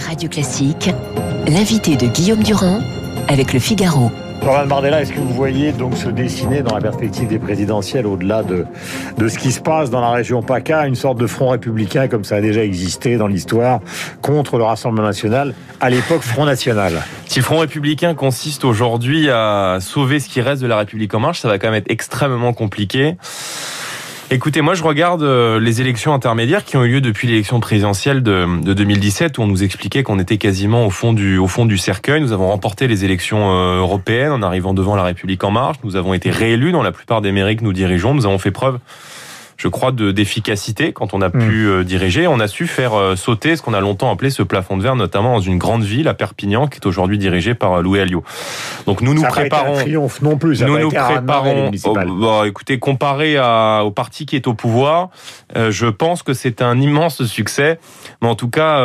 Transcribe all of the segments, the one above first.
Radio Classique, l'invité de Guillaume Durand avec le Figaro. Jordan Bardella, est-ce que vous voyez donc se dessiner dans la perspective des présidentielles, au-delà de, de ce qui se passe dans la région PACA, une sorte de front républicain comme ça a déjà existé dans l'histoire contre le Rassemblement national, à l'époque Front National? Si le Front républicain consiste aujourd'hui à sauver ce qui reste de la République en marche, ça va quand même être extrêmement compliqué. Écoutez, moi je regarde euh, les élections intermédiaires qui ont eu lieu depuis l'élection présidentielle de, de, 2017 où on nous expliquait qu'on était quasiment au fond du au fond du cercueil. Nous avons remporté les élections euh, européennes en arrivant devant la République en marche. Nous avons été réélus dans la plupart des mairies que nous dirigeons. Nous avons fait preuve je crois, de d'efficacité quand on a pu mm. euh, diriger. On a su faire euh, sauter ce qu'on a longtemps appelé ce plafond de verre, notamment dans une grande ville, à Perpignan, qui est aujourd'hui dirigée par euh, Louis Alliot. Donc nous nous préparons. Pas triomphe non plus. Ça nous nous préparons. bon, écoutez, comparé à, au parti qui est au pouvoir, je pense que c'est un immense succès. Mais en tout cas,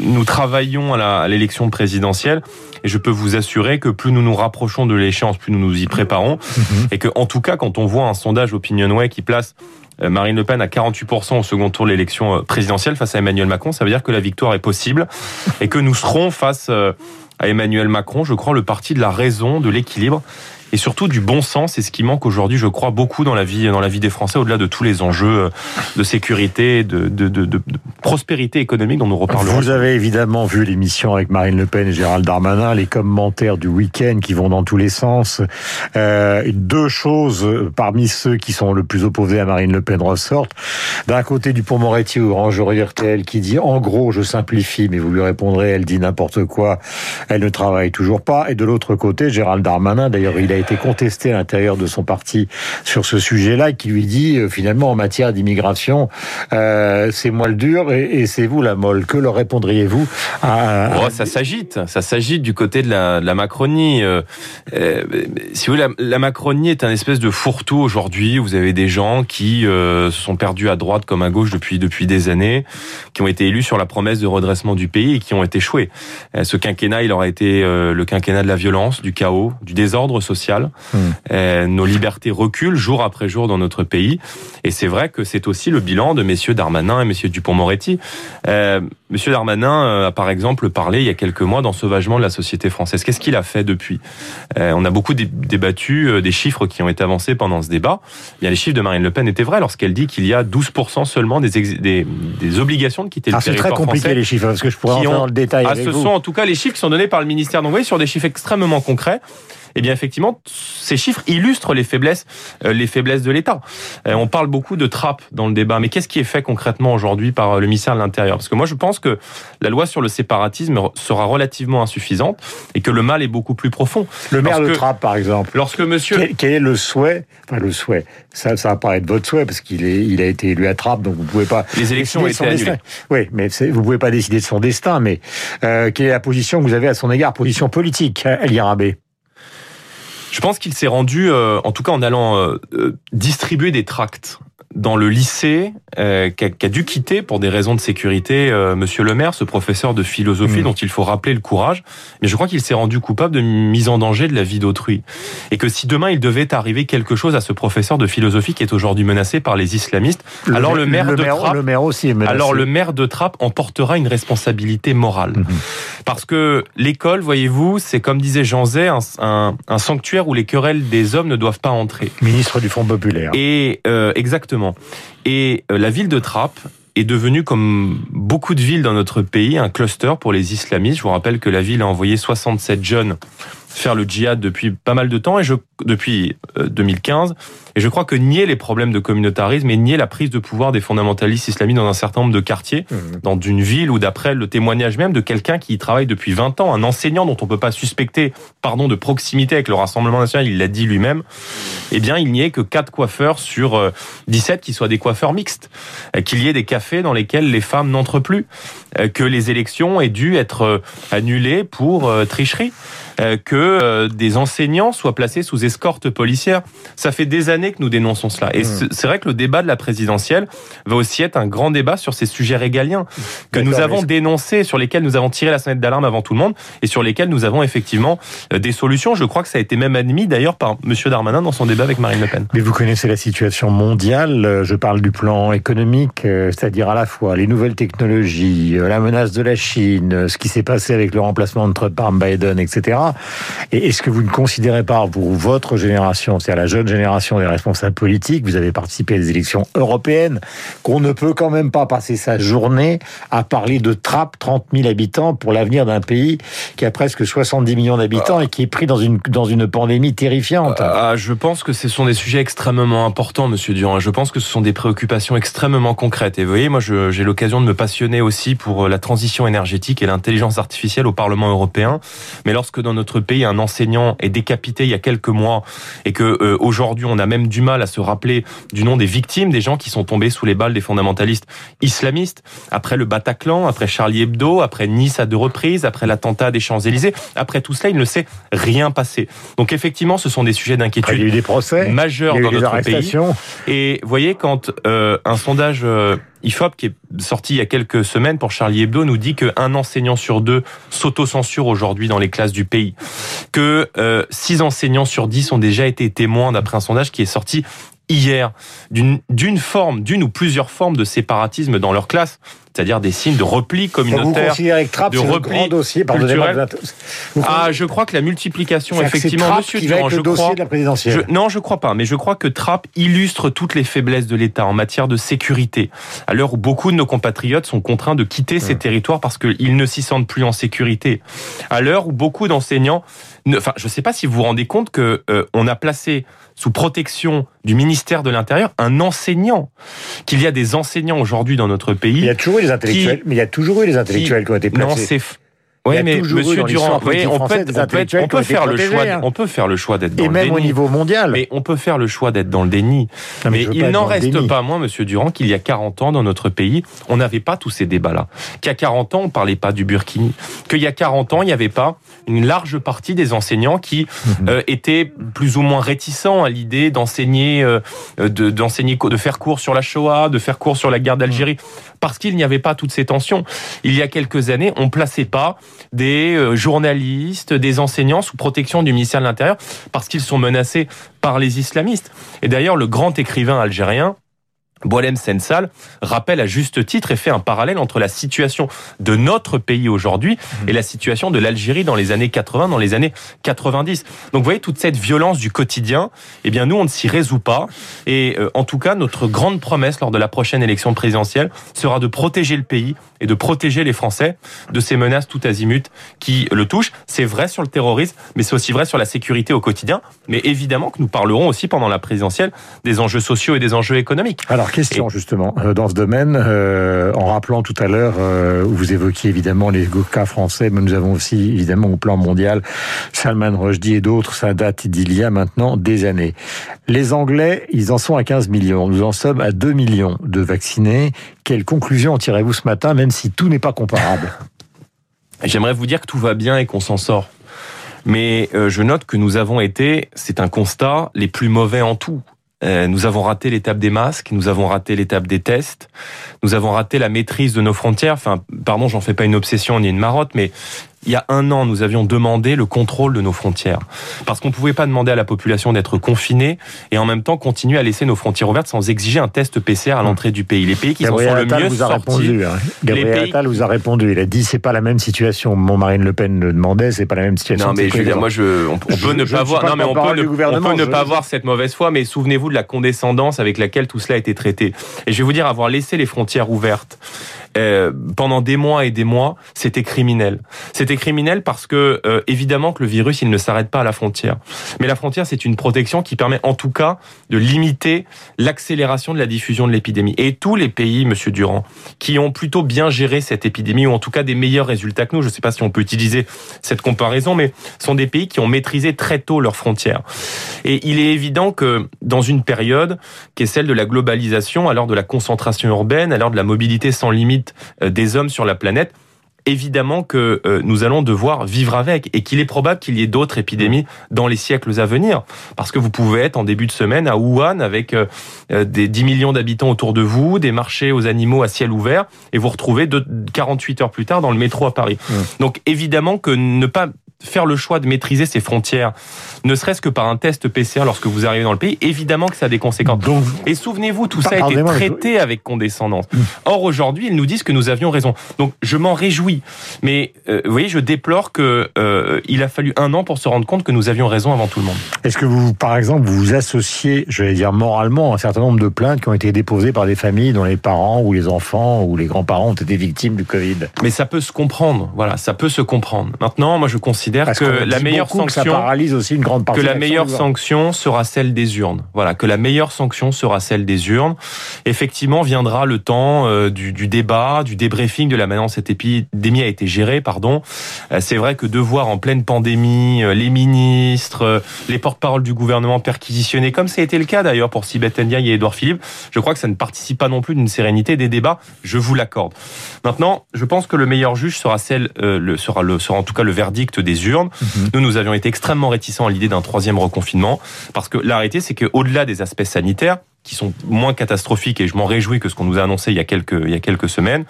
nous travaillons à l'élection présidentielle et je peux vous assurer que plus nous nous rapprochons de l'échéance, plus nous nous y préparons. Mhm. Et que, en tout cas, quand on voit un sondage Opinionway qui place euh, Marine Le Pen à 48% au second tour de l'élection euh, présidentielle face à Emmanuel Macron, ça veut dire que la victoire est possible et que nous serons face euh, à Emmanuel Macron, je crois, le parti de la raison, de l'équilibre et surtout du bon sens. C'est ce qui manque aujourd'hui, je crois, beaucoup dans la vie, dans la vie des Français, au-delà de tous les enjeux de sécurité, de, de, de, de prospérité économique dont nous reparlerons. Vous avez évidemment vu l'émission avec Marine Le Pen et Gérald Darmanin, les commentaires du week-end qui vont dans tous les sens. Euh, deux choses parmi ceux qui sont le plus opposés à Marine Le Pen ressortent. D'un côté, du Pont-Moretti ou Orange RTL qui dit, en gros, je simplifie, mais vous lui répondrez, elle dit n'importe quoi, elle ne travaille toujours pas. Et de l'autre côté, Gérald Darmanin, d'ailleurs, il a été contesté à l'intérieur de son parti sur ce sujet-là, qui lui dit euh, finalement en matière d'immigration, euh, c'est moi le dur et, c'est vous la molle. Que leur répondriez-vous oh, Ça s'agite, ça s'agite du côté de la, Macronie. Euh, si vous voulez, la, Macronie est un espèce de fourre-tout aujourd'hui. Vous avez des gens qui se sont perdus à droite comme à gauche depuis depuis des années, qui ont été élus sur la promesse de redressement du pays et qui ont été échoués. ce quinquennat, il aura été le quinquennat de la violence, du chaos, du désordre social Hmm. Euh, nos libertés reculent jour après jour dans notre pays. Et c'est vrai que c'est aussi le bilan de messieurs Darmanin et messieurs Dupont-Moretti. Euh, monsieur Darmanin euh, a par exemple parlé il y a quelques mois d'ensauvagement de la société française. Qu'est-ce qu'il a fait depuis? On a beaucoup débattu des chiffres qui ont été avancés pendant ce débat. Bien, les chiffres de Marine Le Pen étaient vrais lorsqu'elle dit qu'il y a 12% seulement des, des, des, obligations de quitter le territoire français. C'est très compliqué les chiffres, parce que je pourrais entrer dans le détail. Ah, ce sont en tout cas les chiffres qui sont donnés par le ministère. Donc vous voyez, sur des chiffres extrêmement concrets eh bien effectivement, ces chiffres illustrent les faiblesses, euh, les faiblesses de l'État. Euh, on parle beaucoup de trappe dans le débat, mais qu'est-ce qui est fait concrètement aujourd'hui par euh, le ministère de l'Intérieur? Parce que moi, je pense que la loi sur le séparatisme sera relativement insuffisante et que le mal est beaucoup plus profond. Le maire de Trappes, par exemple. Lorsque Monsieur, quel, est le souhait? Enfin, le souhait. Ça, ça va pas être votre souhait parce qu'il est, il a été élu à Trappes, donc vous pouvez pas. Les élections ont été annulées. Oui, mais vous pouvez pas décider de son destin. Mais quelle est la position que vous avez à son égard, position politique, Elie Rabé je pense qu'il s'est rendu, euh, en tout cas en allant euh, euh, distribuer des tracts dans le lycée euh, qui, a, dû quitter pour des raisons de sécurité euh, Monsieur le maire, ce professeur de philosophie mmh. dont il faut rappeler le courage. Mais je crois qu'il s'est rendu coupable de mise en danger de la vie d'autrui. Et que si demain il devait arriver quelque chose à ce professeur de philosophie qui est aujourd'hui menacé par les islamistes, alors le maire de Trappes, le maire aussi alors le maire de Trappes emportera une responsabilité morale. Mmh. Parce que l'école, voyez-vous, c'est comme disait Jean Zay, un, un, sanctuaire où les querelles des hommes ne doivent pas entrer. Ministre du Front populaire. Et euh, exactement. Et euh, la ville de Trappes est devenue, comme beaucoup de villes dans notre pays, un cluster pour les islamistes. Je vous rappelle que la ville a envoyé 67 jeunes faire le djihad depuis pas mal de temps et je depuis 2015 euh, et je crois que nier les problèmes de communautarisme et nier la prise de pouvoir des fondamentalistes islamistes dans un certain nombre de quartiers, mmh. dans une ville ou d'après le témoignage même de quelqu'un qui y travaille depuis 20 ans, un enseignant dont on peut pas suspecter pardon de proximité avec le Rassemblement national, il l'a dit lui-même. Eh bien, il n'y ait que quatre coiffeurs sur 17 euh, qui soient des coiffeurs mixtes, euh, qu'il y ait des cafés dans lesquels les femmes n'entrent plus, que les élections aient dû être annulées pour tricherie. Euh, que euh, des enseignants soient placés sous escorte policière. Ça fait des années que nous dénonçons cela. Et mmh. c'est vrai que le débat de la présidentielle va aussi être un grand débat sur ces sujets régaliens que nous avons dénoncés, sur lesquels nous avons tiré la sonnette d'alarme avant tout le monde et sur lesquels nous avons effectivement des solutions. Je crois que ça a été même admis d'ailleurs par Monsieur Darmanin dans son débat avec Marine Le Pen. Mais vous connaissez la situation mondiale. Je parle du plan économique, c'est-à-dire à la fois les nouvelles technologies, la menace de la Chine, ce qui s'est passé avec le remplacement de Trump par Biden, etc. Et est-ce que vous ne considérez pas, pour votre génération, c'est-à-dire la jeune génération des responsables politiques, vous avez participé à des élections européennes, qu'on ne peut quand même pas passer sa journée à parler de trappe 30 000 habitants pour l'avenir d'un pays qui a presque 70 millions d'habitants et qui est pris dans une, dans une pandémie terrifiante? Ah, Je pense que ce sont des sujets extrêmement importants, Monsieur Durand. Je pense que ce sont des préoccupations extrêmement concrètes. Et vous voyez, moi, j'ai l'occasion de me passionner aussi pour la transition énergétique et l'intelligence artificielle au Parlement européen. Mais lorsque dans notre pays un enseignant est décapité il y a quelques mois et que euh, aujourd'hui on a même du mal à se rappeler du nom des victimes, des gens qui sont tombés sous les balles des fondamentalistes islamistes, après le Bataclan, après Charlie Hebdo, après Nice à deux reprises, après l'attentat des Champs-Élysées, après tout cela, il ne s'est rien passé. Donc effectivement, ce sont des sujets d'inquiétude des procès, majeurs dans notre pays. Et voyez, quand euh, un sondage euh, IFOP qui est sorti il y a quelques semaines pour Charlie Hebdo nous dit qu'un enseignant sur deux s'auto-censure aujourd'hui dans les classes du pays, que euh, six enseignants sur dix ont déjà été témoins d'après un sondage qui est sorti hier d'une forme, d'une ou plusieurs formes de séparatisme dans leur classe c'est-à-dire des signes de repli communautaire, de repli dossier, culturel. Ah, je crois que la multiplication, effectivement, Monsieur Durand, je crois, de la présidentielle. non, je crois pas, mais je crois que Trapp illustre toutes les faiblesses de l'État en matière de sécurité. À l'heure où beaucoup de nos compatriotes sont contraints de quitter ces territoires parce qu'ils ne s'y sentent plus en sécurité. À l'heure où beaucoup d'enseignants, enfin, je ne sais pas si vous vous rendez compte que euh, on a placé sous protection du ministère de l'Intérieur un enseignant, qu'il y a des enseignants aujourd'hui dans notre pays. Il y a toujours eu intellectuels, mais il y a toujours eu des intellectuels qui, ont été placés. Non, c'est oui, mais Monsieur Durand, oui, on, peut, on, peut, faire le choix, on peut faire le choix d'être dans Et même au niveau mondial. Mais on peut faire le choix d'être dans le déni. mais, il n'en reste pas moins, Monsieur Durand, qu'il y a 40 ans dans notre pays, on n'avait pas tous ces débats-là. Qu'il y a 40 ans, on parlait pas du Burkini. Qu'il y a 40 ans, il n'y avait pas une large partie des enseignants qui mhm. euh, étaient plus ou moins réticents à l'idée d'enseigner, euh, de, d'enseigner, de faire cours sur la Shoah, de faire cours sur la guerre d'Algérie, parce qu'il n'y avait pas toutes ces tensions. Il y a quelques années, on plaçait pas des euh, journalistes, des enseignants sous protection du ministère de l'Intérieur parce qu'ils sont menacés par les islamistes. Et d'ailleurs, le grand écrivain algérien, Boalem Sensal rappelle à juste titre et fait un parallèle entre la situation de notre pays aujourd'hui et la situation de l'Algérie dans les années 80, dans les années 90. Donc vous voyez toute cette violence du quotidien, eh bien nous on ne s'y résout pas et euh, en tout cas notre grande promesse lors de la prochaine élection présidentielle sera de protéger le pays et de protéger les Français de ces menaces tout azimut qui le touchent. C'est vrai sur le terrorisme, mais c'est aussi vrai sur la sécurité au quotidien. Mais évidemment que nous parlerons aussi pendant la présidentielle des enjeux sociaux et des enjeux économiques. Alors question justement euh, dans ce domaine, euh, en rappelant tout à l'heure euh, vous évoquiez évidemment les cas français, mais nous avons aussi évidemment au plan mondial Salman Rushdie et d'autres, ça date d'il y a maintenant des années. Les Anglais, ils en sont à 15 millions, nous en sommes à 2 millions de vaccinés. Quelle conclusion en tirez-vous ce matin, même si tout n'est pas comparable? J'aimerais vous dire que tout va bien et qu'on s'en sort. Mais je note que nous avons été, c'est un constat, les plus mauvais en tout. Euh, nous avons raté l'étape des masques, nous avons raté l'étape des tests, nous avons raté la maîtrise de nos frontières. Enfin, pardon, j'en fais pas une obsession ni une marotte, mais il y a un an, nous avions demandé le contrôle de nos frontières. Parce qu'on ne pouvait pas demander à la population d'être confinée et en même temps continuer à laisser nos frontières ouvertes sans exiger un test PCR à l'entrée du pays. Les pays qui sont le mieux vous a répondu. Hein. Gabriel Attal vous a répondu. Il a dit c'est pas la même situation. Mon Marine Le Pen le demandait, c'est pas la même situation. Non mais je veux dire, moi je, on, peut ne pas voir, non mais on peut ne, on peut ne pas voir cette mauvaise foi, mais souvenez-vous de la condescendance avec laquelle tout cela a été traité. Et je vais vous dire, avoir laissé les frontières ouvertes euh, pendant des mois et des mois, c'était criminel. C'était criminel parce que euh, évidemment que le virus il ne s'arrête pas à la frontière. Mais la frontière c'est une protection qui permet en tout cas de limiter l'accélération de la diffusion de l'épidémie. Et tous les pays, Monsieur Durand, qui ont plutôt bien géré cette épidémie ou en tout cas des meilleurs résultats que nous, je ne sais pas si on peut utiliser cette comparaison, mais sont des pays qui ont maîtrisé très tôt leurs frontières. Et il est évident que dans une période qui est celle de la globalisation, l'heure de la concentration urbaine, l'heure de la mobilité sans limite euh, des hommes sur la planète, évidemment que euh, nous allons devoir vivre avec et qu'il est probable qu'il y ait d'autres épidémies dans les siècles à venir. Parce que vous pouvez être en début de semaine à Wuhan avec euh, euh, des 10 millions d'habitants autour de vous, des marchés aux animaux à ciel ouvert et vous retrouvez 48 heures plus tard dans le métro à Paris. Donc évidemment que ne pas faire le choix de maîtriser ses frontières, ne serait-ce que par un test PCR lorsque vous arrivez dans le pays, évidemment que ça a des conséquences. Donc, et souvenez-vous, tout ça a été traité avec condescendance. Mm. Or, aujourd'hui, ils nous disent que nous avions raison. Donc, je m'en réjouis. Mais, euh, vous voyez, je déplore que euh, il a fallu un an pour se rendre compte que nous avions raison avant tout le monde. Est-ce que vous, par exemple, vous vous associez, je vais dire moralement, à un certain nombre de plaintes qui ont été déposées par des familles dont les parents ou les enfants ou les grands-parents ont été victimes du Covid? Mais ça peut se comprendre. Voilà, ça peut se comprendre. Maintenant, moi, je considère considère que la meilleure sanction, que ça paralyse aussi une grande partie que la meilleure sanction sera celle des urnes. Voilà, que la meilleure sanction sera celle des urnes. Effectivement, viendra le temps euh, du, du, débat, du débriefing de la manière dont cette épidémie a été gérée. Pardon. Euh, c'est vrai que de voir en pleine pandémie euh, les ministres, les porte-parole du gouvernement perquisitionnés, comme ça a été le cas d'ailleurs pour Sibeth Ndiaye et Édouard Philippe, je crois que ça ne participe pas non plus d'une sérénité des débats. Je vous l'accorde. Maintenant, je pense que le meilleur juge sera celle, le, sera le, sera en tout cas le verdict des urnes. Mhm. Nous, nous avions été extrêmement réticents à l'idée d'un troisième reconfinement, parce que la réalité, c'est qu'au-delà des aspects sanitaires, qui sont moins catastrophiques et je m'en réjouis que ce qu'on nous a annoncé il y a quelques il y a quelques semaines,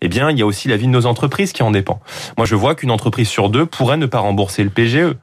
eh bien il y a aussi la vie de nos entreprises qui en dépend. Moi je vois qu'une entreprise sur deux pourrait ne pas rembourser le PGE.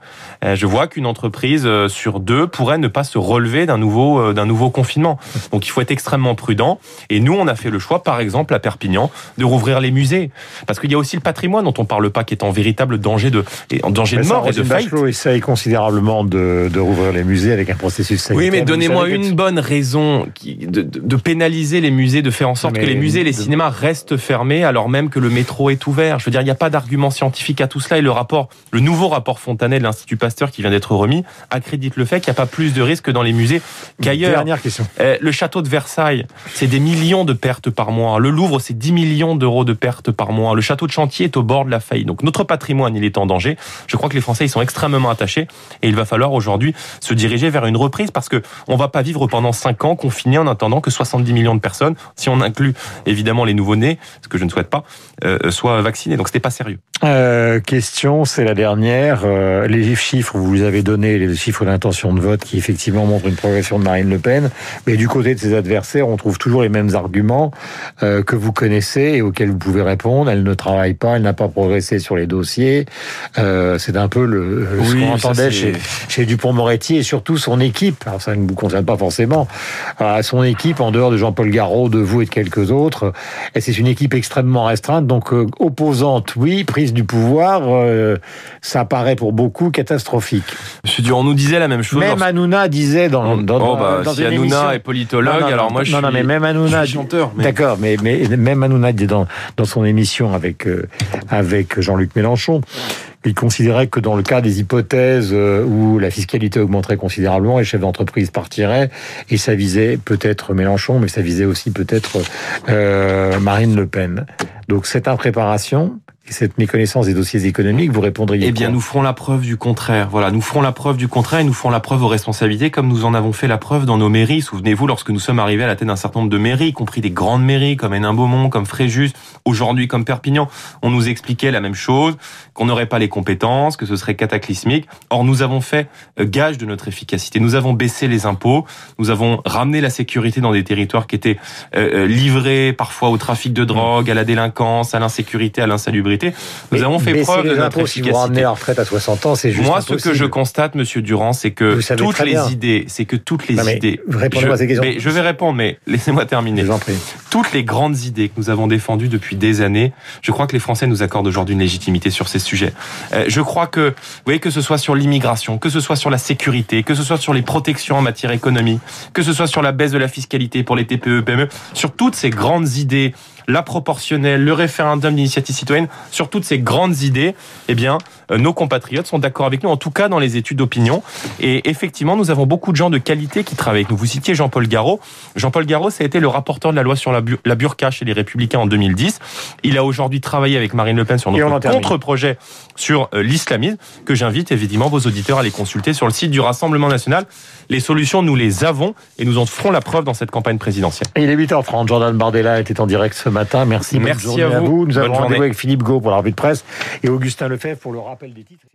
Euh, je vois qu'une entreprise euh, sur deux pourrait ne pas se relever d'un nouveau euh, d'un nouveau confinement. Donc il faut être extrêmement prudent. Et nous on a fait le choix par exemple à Perpignan de rouvrir les musées parce qu'il y a aussi le patrimoine dont on parle pas qui est en véritable danger de en danger de mort et de faillite. essaye considérablement de, de rouvrir les musées avec un processus sanitaire. Oui mais donnez-moi une bonne raison de, pénaliser les musées, de faire en sorte que les musées et les cinémas restent fermés alors même que le métro est ouvert. Je veux dire, il n'y a pas d'argument scientifique à tout cela et le rapport, le nouveau rapport Fontanet de l'Institut Pasteur qui vient d'être remis accrédite le fait qu'il n'y a pas plus de risques dans les musées qu'ailleurs. Dernière question. Euh, le château de Versailles, c'est des millions de pertes par mois. Le Louvre, c'est 10 millions d'euros de pertes par mois. Le château de Chantier est au bord de la faillite. Donc notre patrimoine, il est en danger. Je crois que les Français, ils sont extrêmement attachés et il va falloir aujourd'hui se diriger vers une reprise parce que on va pas vivre pendant 5 ans confiné en attendant que 70 millions de personnes, si on inclut évidemment les nouveau-nés, ce que je ne souhaite pas, euh, soient vaccinés. Donc c'était pas sérieux. Euh, question, c'est la dernière. Euh, les chiffres, vous avez donné les chiffres d'intention de vote qui effectivement montrent une progression de Marine Le Pen, mais du côté de ses adversaires, on trouve toujours les mêmes arguments que vous connaissez et auxquels vous pouvez répondre. Elle ne travaille pas, elle n'a pas progressé sur les dossiers. c'est un peu le, ce qu'on entendait chez, chez Dupont-Moretti et surtout son équipe. Alors ça ne vous concerne pas forcément son équipe, en dehors de Jean-Paul Garot, de vous et de quelques autres. Et c'est une équipe extrêmement restreinte, donc euh, opposante, oui, prise du pouvoir, euh, ça paraît pour beaucoup catastrophique. Monsieur Durand nous disait la même chose. Même Hanouna disait dans, dans, oh, bah, dans si Hanouna est politologue, alors moi je suis, non, mais même Hanouna, chanteur. D'accord, mais, mais même Hanouna dans, dans son émission avec, euh, avec Jean-Luc Mélenchon il considérait que dans le cas des hypothèses euh, où la fiscalité augmenterait considérablement, les chefs d'entreprise partiraient, et ça visait peut-être Mélenchon, mais ça visait aussi peut-être euh, Marine Le Pen. Donc cette impréparation, cette méconnaissance des dossiers économiques, vous répondriez Eh bien, nous ferons la preuve du contraire. Voilà, nous ferons la preuve du contraire et nous ferons la preuve aux responsabilités comme nous en avons fait la preuve dans nos mairies. Souvenez-vous, lorsque nous sommes arrivés à la tête d'un certain nombre de mairies, y compris des grandes mairies comme Hénin-Beaumont, comme Fréjus, aujourd'hui comme Perpignan, on nous expliquait la même chose, qu'on n'aurait pas les compétences, que ce serait cataclysmique. Or, nous avons fait euh, gage de notre efficacité. Nous avons baissé les impôts, nous avons ramené la sécurité dans des territoires qui étaient euh, euh, livrés parfois au trafic de drogue, à la délinquance, à l'insécurité, à l'insalubrité nous avons fait preuve de notre efficacité. Si vous ramenez en retraite à 60 ans, c'est juste Moi, ce que je constate, Monsieur Durand, c'est que toutes les idées, c'est que toutes les idées. Répondez-moi à ces questions. Mais je vais répondre, mais laissez-moi terminer. Je vous en prie. Toutes les grandes idées que nous avons défendues depuis des années, je crois que les Français nous accordent aujourd'hui une légitimité sur ces sujets. Euh, je crois que, vous voyez, que ce soit sur l'immigration, que ce soit sur la sécurité, que ce soit sur les protections en matière économique, que ce soit sur la baisse de la fiscalité pour les TPE, PME, sur toutes ces grandes idées la proportionnelle, le référendum d'initiative citoyenne, sur toutes ces grandes idées, eh bien, nos compatriotes sont d'accord avec nous, en tout cas dans les études d'opinion. Et effectivement, nous avons beaucoup de gens de qualité qui travaillent avec nous. Vous citiez Jean-Paul Garot. Jean-Paul Garot, ça a été le rapporteur de la loi sur la, la burqa chez les Républicains en 2010. Il a aujourd'hui travaillé avec Marine Le Pen sur notre contre-projet sur euh, l'islamisme, que j'invite évidemment vos auditeurs à les consulter sur le site du Rassemblement National. Les solutions, nous les avons et nous en ferons la preuve dans cette campagne présidentielle. il est 8h30. Jordan Bardella était en direct ce matin. Merci, Merci bonne journée à vous. Nous Bonne avons rendez-vous avec Philippe Gau pour la revue de presse et Augustin Lefebvre pour le rappel des titres.